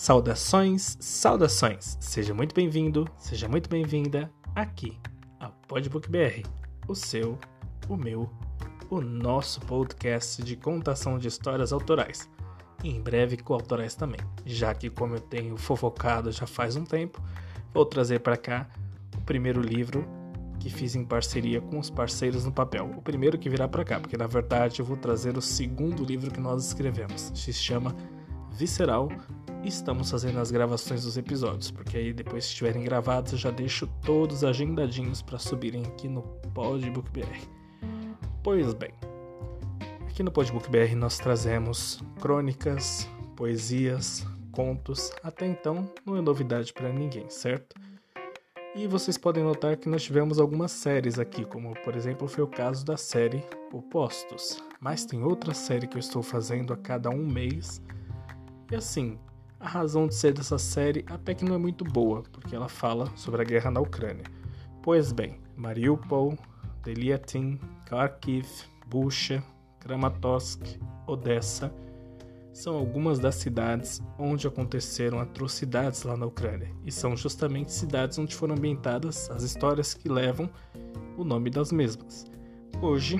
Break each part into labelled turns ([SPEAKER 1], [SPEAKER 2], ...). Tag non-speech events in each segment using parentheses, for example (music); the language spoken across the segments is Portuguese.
[SPEAKER 1] Saudações, saudações! Seja muito bem-vindo, seja muito bem-vinda aqui ao Podbook BR, o seu, o meu, o nosso podcast de contação de histórias autorais. E em breve coautorais também, já que, como eu tenho fofocado já faz um tempo, vou trazer para cá o primeiro livro que fiz em parceria com os parceiros no papel. O primeiro que virá para cá, porque na verdade eu vou trazer o segundo livro que nós escrevemos. Se chama Visceral estamos fazendo as gravações dos episódios, porque aí depois que estiverem gravados eu já deixo todos agendadinhos para subirem aqui no Podbook BR. Pois bem, aqui no Podbook BR nós trazemos crônicas, poesias, contos, até então não é novidade para ninguém, certo? E vocês podem notar que nós tivemos algumas séries aqui, como por exemplo foi o caso da série Opostos. Mas tem outra série que eu estou fazendo a cada um mês. E assim, a razão de ser dessa série até que não é muito boa, porque ela fala sobre a guerra na Ucrânia. Pois bem, Mariupol, Deliatin, Kharkiv, Bucha, Kramatorsk, Odessa são algumas das cidades onde aconteceram atrocidades lá na Ucrânia, e são justamente cidades onde foram ambientadas as histórias que levam o nome das mesmas. Hoje,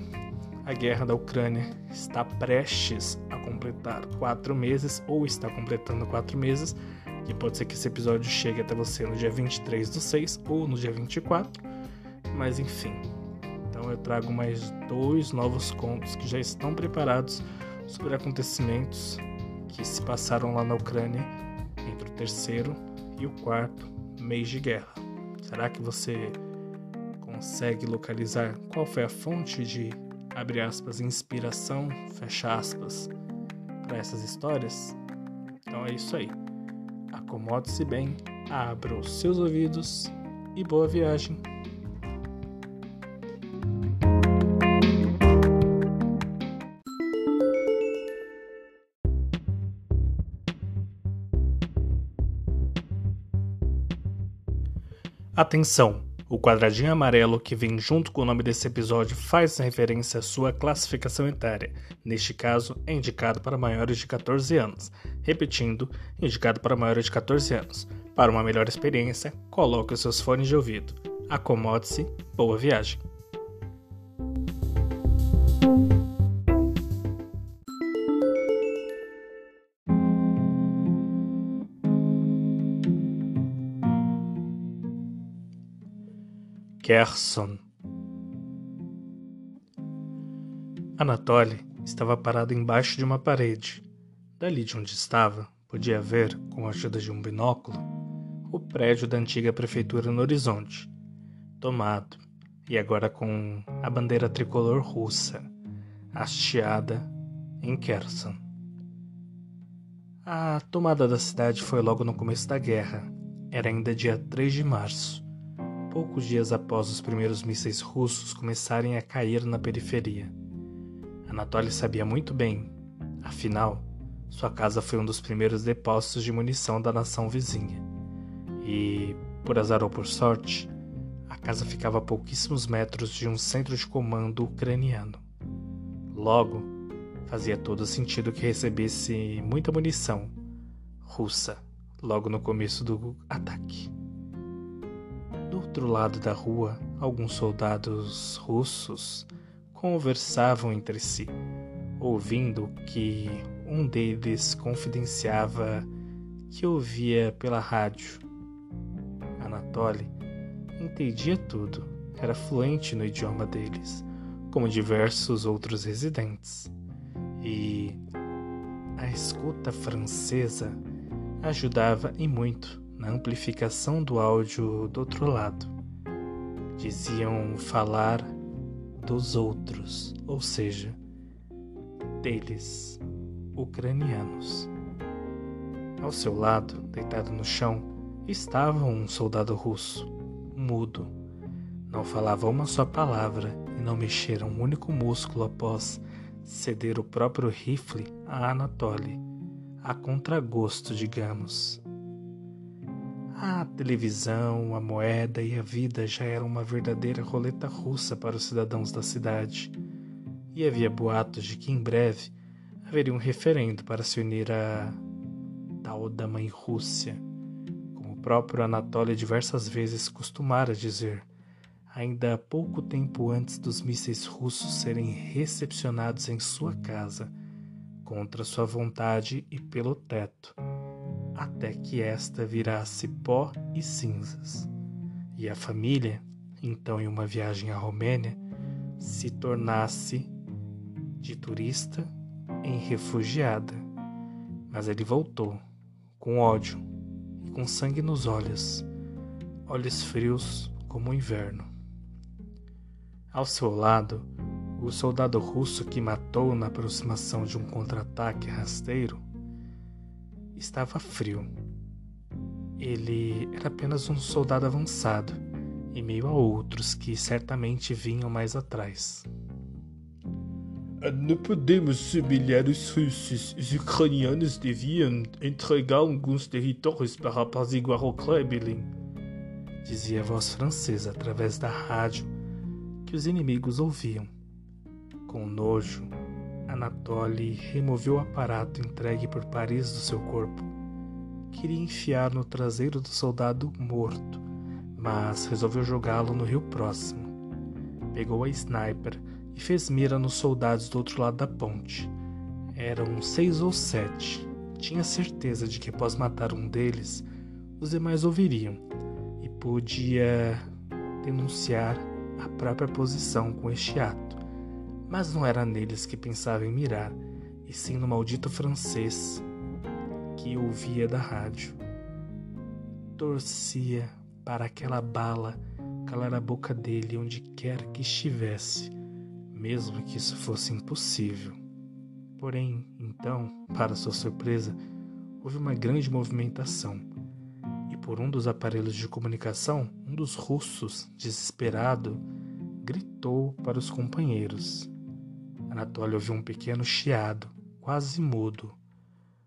[SPEAKER 1] a guerra da Ucrânia está prestes a completar quatro meses, ou está completando quatro meses, que pode ser que esse episódio chegue até você no dia 23 do 6 ou no dia 24, mas enfim. Então eu trago mais dois novos contos que já estão preparados sobre acontecimentos que se passaram lá na Ucrânia entre o terceiro e o quarto mês de guerra. Será que você consegue localizar qual foi a fonte de abre aspas, inspiração, fecha aspas, para essas histórias? Então é isso aí. Acomode-se bem, abra os seus ouvidos e boa viagem. Atenção! O quadradinho amarelo que vem junto com o nome desse episódio faz referência à sua classificação etária. Neste caso, é indicado para maiores de 14 anos. Repetindo, indicado para maiores de 14 anos. Para uma melhor experiência, coloque os seus fones de ouvido. Acomode-se, boa viagem! Kerson. Anatoly estava parado embaixo de uma parede. Dali de onde estava, podia ver, com a ajuda de um binóculo, o prédio da antiga prefeitura no horizonte, tomado, e agora com a bandeira tricolor russa, hasteada em Kherson. A tomada da cidade foi logo no começo da guerra. Era ainda dia 3 de março poucos dias após os primeiros mísseis russos começarem a cair na periferia. Anatoly sabia muito bem, afinal, sua casa foi um dos primeiros depósitos de munição da nação vizinha. E, por azar ou por sorte, a casa ficava a pouquíssimos metros de um centro de comando ucraniano. Logo, fazia todo sentido que recebesse muita munição russa logo no começo do ataque. Do outro lado da rua, alguns soldados russos conversavam entre si, ouvindo que um deles confidenciava que ouvia pela rádio. Anatoly entendia tudo, era fluente no idioma deles, como diversos outros residentes. E a escuta francesa ajudava e muito na amplificação do áudio do outro lado. Diziam falar dos outros, ou seja, deles, ucranianos. Ao seu lado, deitado no chão, estava um soldado russo, mudo. Não falava uma só palavra e não mexera um único músculo após ceder o próprio rifle a Anatoly, a contragosto, digamos. A televisão, a moeda e a vida já eram uma verdadeira roleta russa para os cidadãos da cidade, e havia boatos de que em breve haveria um referendo para se unir a tal da Mãe Rússia. Como o próprio Anatoly diversas vezes costumara dizer, ainda pouco tempo antes dos mísseis russos serem recepcionados em sua casa, contra sua vontade e pelo teto, até que esta virasse pó e cinzas. E a família, então em uma viagem à Romênia, se tornasse de turista em refugiada. Mas ele voltou, com ódio e com sangue nos olhos, olhos frios como o inverno. Ao seu lado, o soldado russo que matou na aproximação de um contra-ataque rasteiro estava frio. Ele era apenas um soldado avançado, em meio a outros que certamente vinham mais atrás.
[SPEAKER 2] Não podemos humilhar os russos. Os ucranianos deviam entregar alguns territórios para apaziguar o Kremlin,
[SPEAKER 1] dizia a voz francesa através da rádio que os inimigos ouviam. Com nojo, Anatoly removeu o aparato entregue por Paris do seu corpo. Queria enfiar no traseiro do soldado morto, mas resolveu jogá-lo no rio próximo. Pegou a sniper e fez mira nos soldados do outro lado da ponte. Eram seis ou sete. Tinha certeza de que após matar um deles, os demais ouviriam e podia denunciar a própria posição com este ato. Mas não era neles que pensava em mirar, e sim no maldito francês que ouvia da rádio. Torcia para aquela bala calar a boca dele onde quer que estivesse mesmo que isso fosse impossível. Porém, então, para sua surpresa, houve uma grande movimentação, e por um dos aparelhos de comunicação, um dos russos, desesperado, gritou para os companheiros. Anatoly ouviu um pequeno chiado, quase mudo,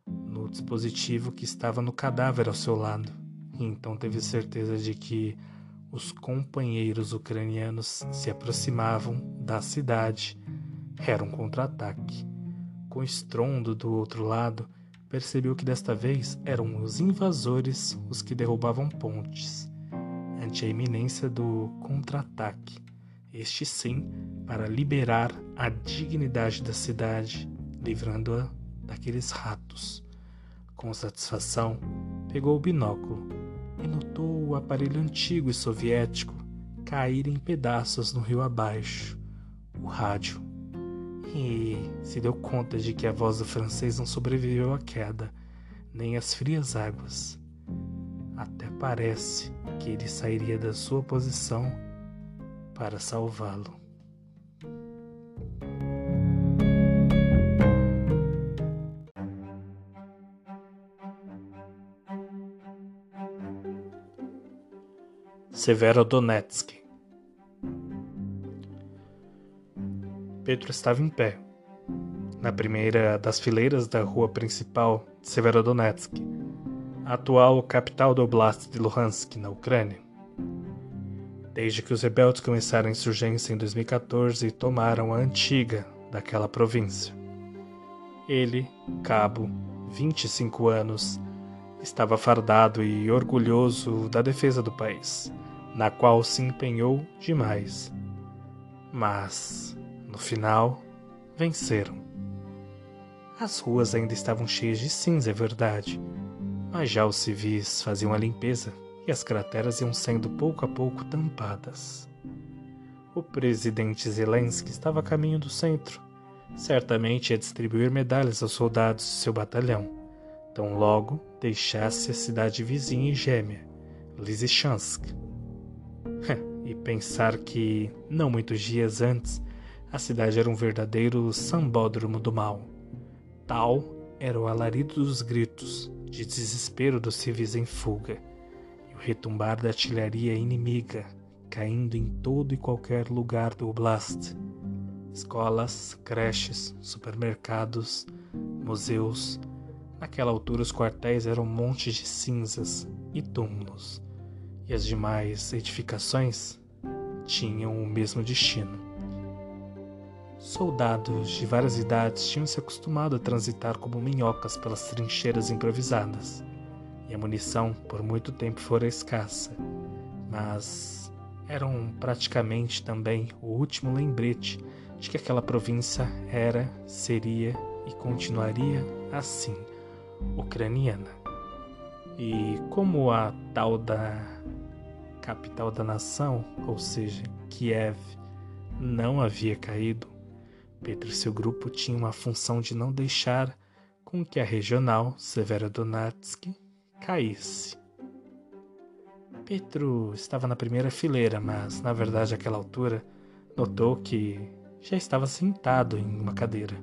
[SPEAKER 1] no dispositivo que estava no cadáver ao seu lado, e então teve certeza de que os companheiros ucranianos se aproximavam da cidade. Era um contra-ataque. Com estrondo do outro lado, percebeu que desta vez eram os invasores os que derrubavam pontes, ante a iminência do contra-ataque. Este sim, para liberar a dignidade da cidade, livrando-a daqueles ratos. Com satisfação, pegou o binóculo e notou o aparelho antigo e soviético cair em pedaços no rio abaixo, o rádio. E se deu conta de que a voz do francês não sobreviveu à queda, nem às frias águas. Até parece que ele sairia da sua posição para salvá-lo. Severodonetsk. Pedro estava em pé, na primeira das fileiras da rua principal de Severodonetsk, a atual capital do Oblast de Luhansk, na Ucrânia. Desde que os rebeldes começaram a insurgência em 2014 e tomaram a antiga daquela província. Ele, cabo, 25 anos, estava fardado e orgulhoso da defesa do país na qual se empenhou demais. Mas, no final, venceram. As ruas ainda estavam cheias de cinza, é verdade, mas já os civis faziam a limpeza e as crateras iam sendo pouco a pouco tampadas. O presidente Zelensky estava a caminho do centro. Certamente ia distribuir medalhas aos soldados de seu batalhão, tão logo deixasse a cidade vizinha e gêmea, Lysychansk. (laughs) e pensar que, não muitos dias antes, a cidade era um verdadeiro sambódromo do mal. Tal era o alarido dos gritos, de desespero dos civis em fuga, retumbar da artilharia inimiga caindo em todo e qualquer lugar do oblast. Escolas, creches, supermercados, museus. Naquela altura, os quartéis eram montes de cinzas e túmulos e as demais edificações tinham o mesmo destino. Soldados de várias idades tinham se acostumado a transitar como minhocas pelas trincheiras improvisadas, e a munição por muito tempo fora escassa, mas eram praticamente também o último lembrete de que aquela província era, seria e continuaria assim, ucraniana. E como a tal da capital da nação, ou seja, Kiev, não havia caído, Pedro e seu grupo tinham uma função de não deixar com que a regional Severodonetsk caísse. Pedro estava na primeira fileira, mas na verdade, àquela altura, notou que já estava sentado em uma cadeira.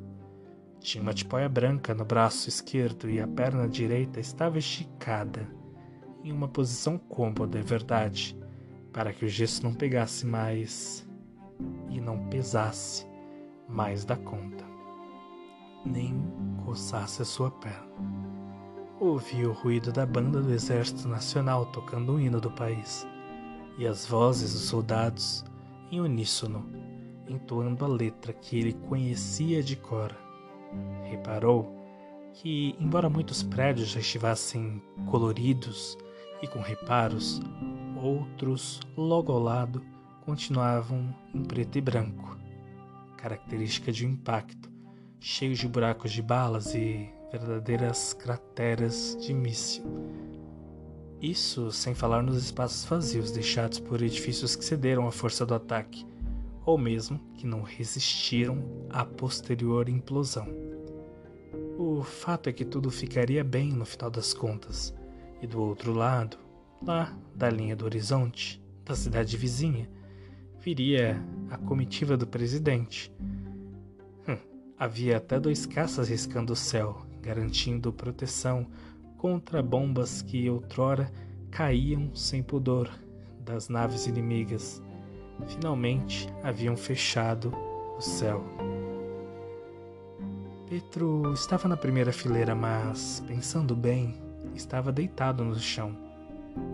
[SPEAKER 1] Tinha uma tipóia branca no braço esquerdo e a perna direita estava esticada, em uma posição cômoda, é verdade, para que o gesso não pegasse mais e não pesasse mais da conta, nem coçasse a sua perna. Ouvi o ruído da banda do Exército Nacional tocando o hino do país e as vozes dos soldados em uníssono entoando a letra que ele conhecia de cor. Reparou que, embora muitos prédios já estivessem coloridos e com reparos, outros, logo ao lado, continuavam em preto e branco, característica de um impacto, cheios de buracos de balas e verdadeiras crateras de míssil. Isso sem falar nos espaços vazios deixados por edifícios que cederam à força do ataque ou mesmo que não resistiram à posterior implosão. O fato é que tudo ficaria bem no final das contas, e do outro lado, lá da linha do horizonte, da cidade vizinha, viria a comitiva do presidente. Hum, havia até dois caças riscando o céu, garantindo proteção contra bombas que outrora caíam sem pudor das naves inimigas Finalmente haviam fechado o céu. Petro estava na primeira fileira, mas, pensando bem, estava deitado no chão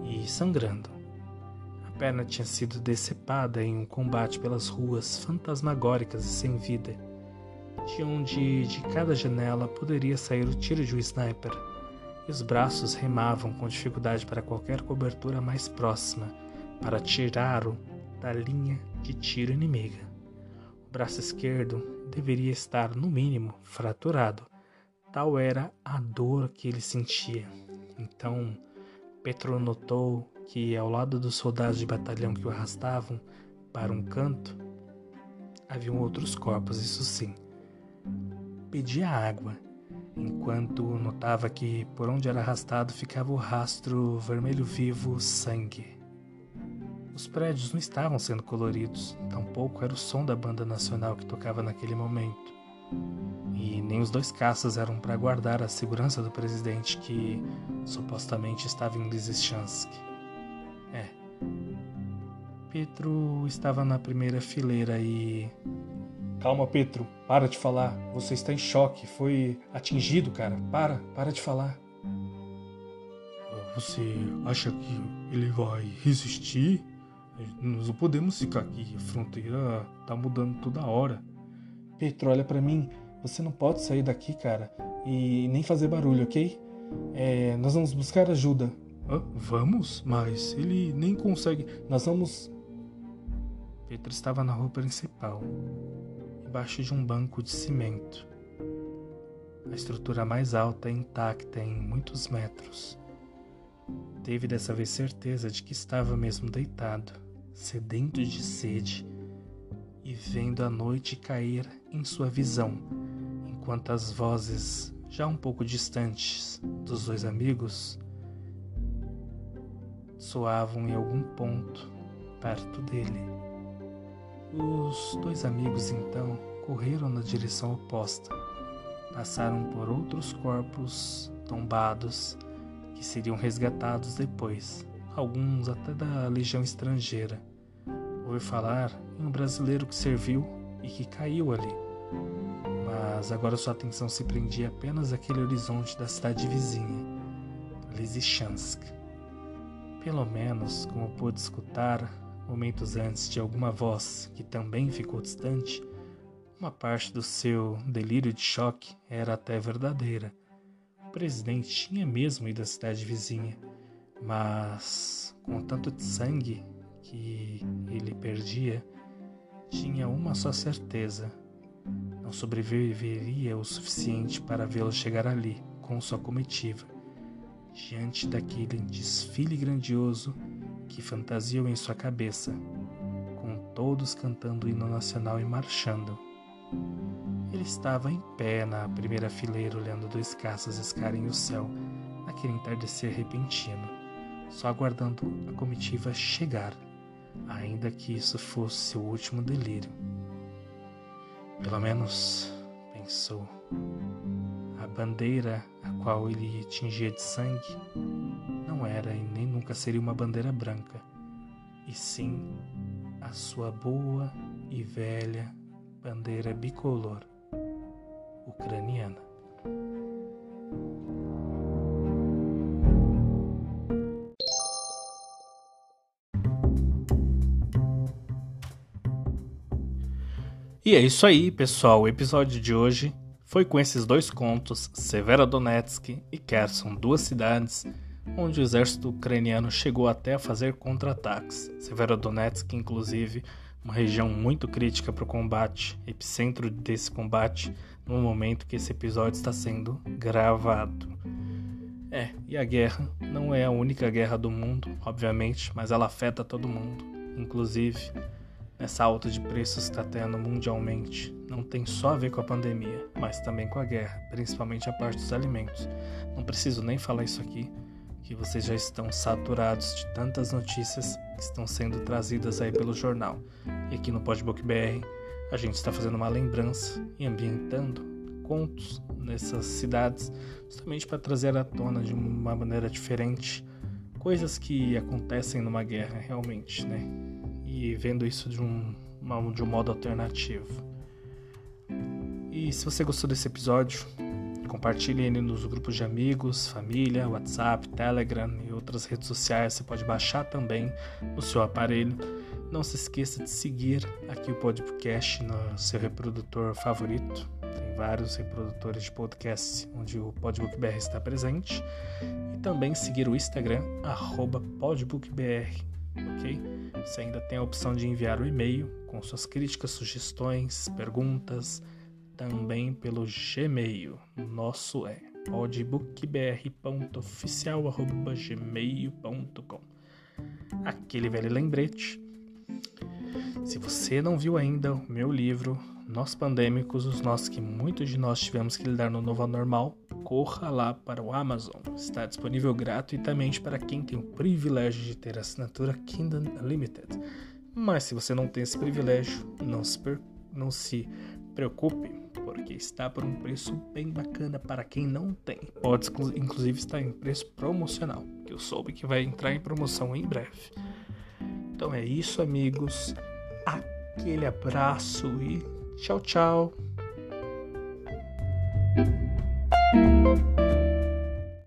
[SPEAKER 1] e sangrando. A perna tinha sido decepada em um combate pelas ruas fantasmagóricas e sem vida, de onde de cada janela poderia sair o tiro de um sniper, e os braços remavam com dificuldade para qualquer cobertura mais próxima para tirar-o da linha de tiro inimiga. O braço esquerdo deveria estar, no mínimo, fraturado. Tal era a dor que ele sentia. Então, Petro notou que, ao lado dos soldados de batalhão que o arrastavam para um canto, haviam outros corpos, isso sim. Pedia água, enquanto notava que, por onde era arrastado, ficava o rastro vermelho vivo sangue. Os prédios não estavam sendo coloridos, tampouco era o som da banda nacional que tocava naquele momento. E nem os dois caças eram para guardar a segurança do presidente que supostamente estava em Lysychansk. É. Petro estava na primeira fileira e. Calma, Petro, para de falar. Você está em choque. Foi atingido, cara. Para, para de falar.
[SPEAKER 2] Você acha que ele vai resistir? Nós não podemos ficar aqui. A fronteira tá mudando toda hora.
[SPEAKER 1] Petro, olha para mim. Você não pode sair daqui, cara. E nem fazer barulho, ok? É, nós vamos buscar ajuda.
[SPEAKER 2] Ah, vamos? Mas ele nem consegue.
[SPEAKER 1] Nós vamos. Petro estava na rua principal, embaixo de um banco de cimento. A estrutura mais alta e intacta em muitos metros. Teve dessa vez certeza de que estava mesmo deitado sedento de sede e vendo a noite cair em sua visão, enquanto as vozes, já um pouco distantes dos dois amigos, soavam em algum ponto perto dele. Os dois amigos então correram na direção oposta, passaram por outros corpos tombados que seriam resgatados depois alguns até da legião estrangeira. Ouvi falar em um brasileiro que serviu e que caiu ali. Mas agora sua atenção se prendia apenas àquele horizonte da cidade vizinha, Lysychansk. Pelo menos, como pude escutar momentos antes de alguma voz que também ficou distante, Uma parte do seu delírio de choque era até verdadeira. O presidente tinha mesmo ido à cidade vizinha, mas com tanto de sangue que ele perdia, tinha uma só certeza: não sobreviveria o suficiente para vê-lo chegar ali com sua comitiva, diante daquele desfile grandioso que fantasiou em sua cabeça, com todos cantando o hino nacional e marchando. Ele estava em pé na primeira fileira, olhando dois caças escarem o céu naquele entardecer repentino, só aguardando a comitiva chegar, ainda que isso fosse seu último delírio. Pelo menos, pensou, a bandeira a qual ele tingia de sangue não era e nem nunca seria uma bandeira branca, e sim a sua boa e velha bandeira bicolor ucraniana. E é isso aí, pessoal. O episódio de hoje foi com esses dois contos, Severodonetsk e Kherson, duas cidades onde o exército ucraniano chegou até a fazer contra-ataques. Severodonetsk, inclusive, uma região muito crítica para o combate, epicentro desse combate, no momento que esse episódio está sendo gravado. É, e a guerra não é a única guerra do mundo, obviamente, mas ela afeta todo mundo, inclusive essa alta de preços que está tendo mundialmente não tem só a ver com a pandemia, mas também com a guerra, principalmente a parte dos alimentos. Não preciso nem falar isso aqui, que vocês já estão saturados de tantas notícias que estão sendo trazidas aí pelo jornal. E aqui no Podbook BR a gente está fazendo uma lembrança e ambientando contos nessas cidades, justamente para trazer à tona de uma maneira diferente coisas que acontecem numa guerra realmente, né? E vendo isso de um, de um modo alternativo. E se você gostou desse episódio, Compartilhe ele nos grupos de amigos, família, WhatsApp, Telegram e outras redes sociais. Você pode baixar também no seu aparelho. Não se esqueça de seguir aqui o podcast no seu reprodutor favorito. Tem vários reprodutores de podcast onde o PodbookBR está presente. E também seguir o Instagram, podbookbr. Ok? Você ainda tem a opção de enviar o e-mail com suas críticas, sugestões, perguntas também pelo Gmail. Nosso é podbookbr.oficial.gmail.com Aquele velho lembrete. Se você não viu ainda o meu livro Nós Pandêmicos, os nós que muitos de nós tivemos que lidar no novo normal, corra lá para o Amazon. Está disponível gratuitamente para quem tem o privilégio de ter a assinatura Kingdom Unlimited. Mas se você não tem esse privilégio, não se, não se preocupe, porque está por um preço bem bacana para quem não tem. Pode inclusive estar em preço promocional, que eu soube que vai entrar em promoção em breve. Então é isso, amigos. Aquele abraço e tchau, tchau.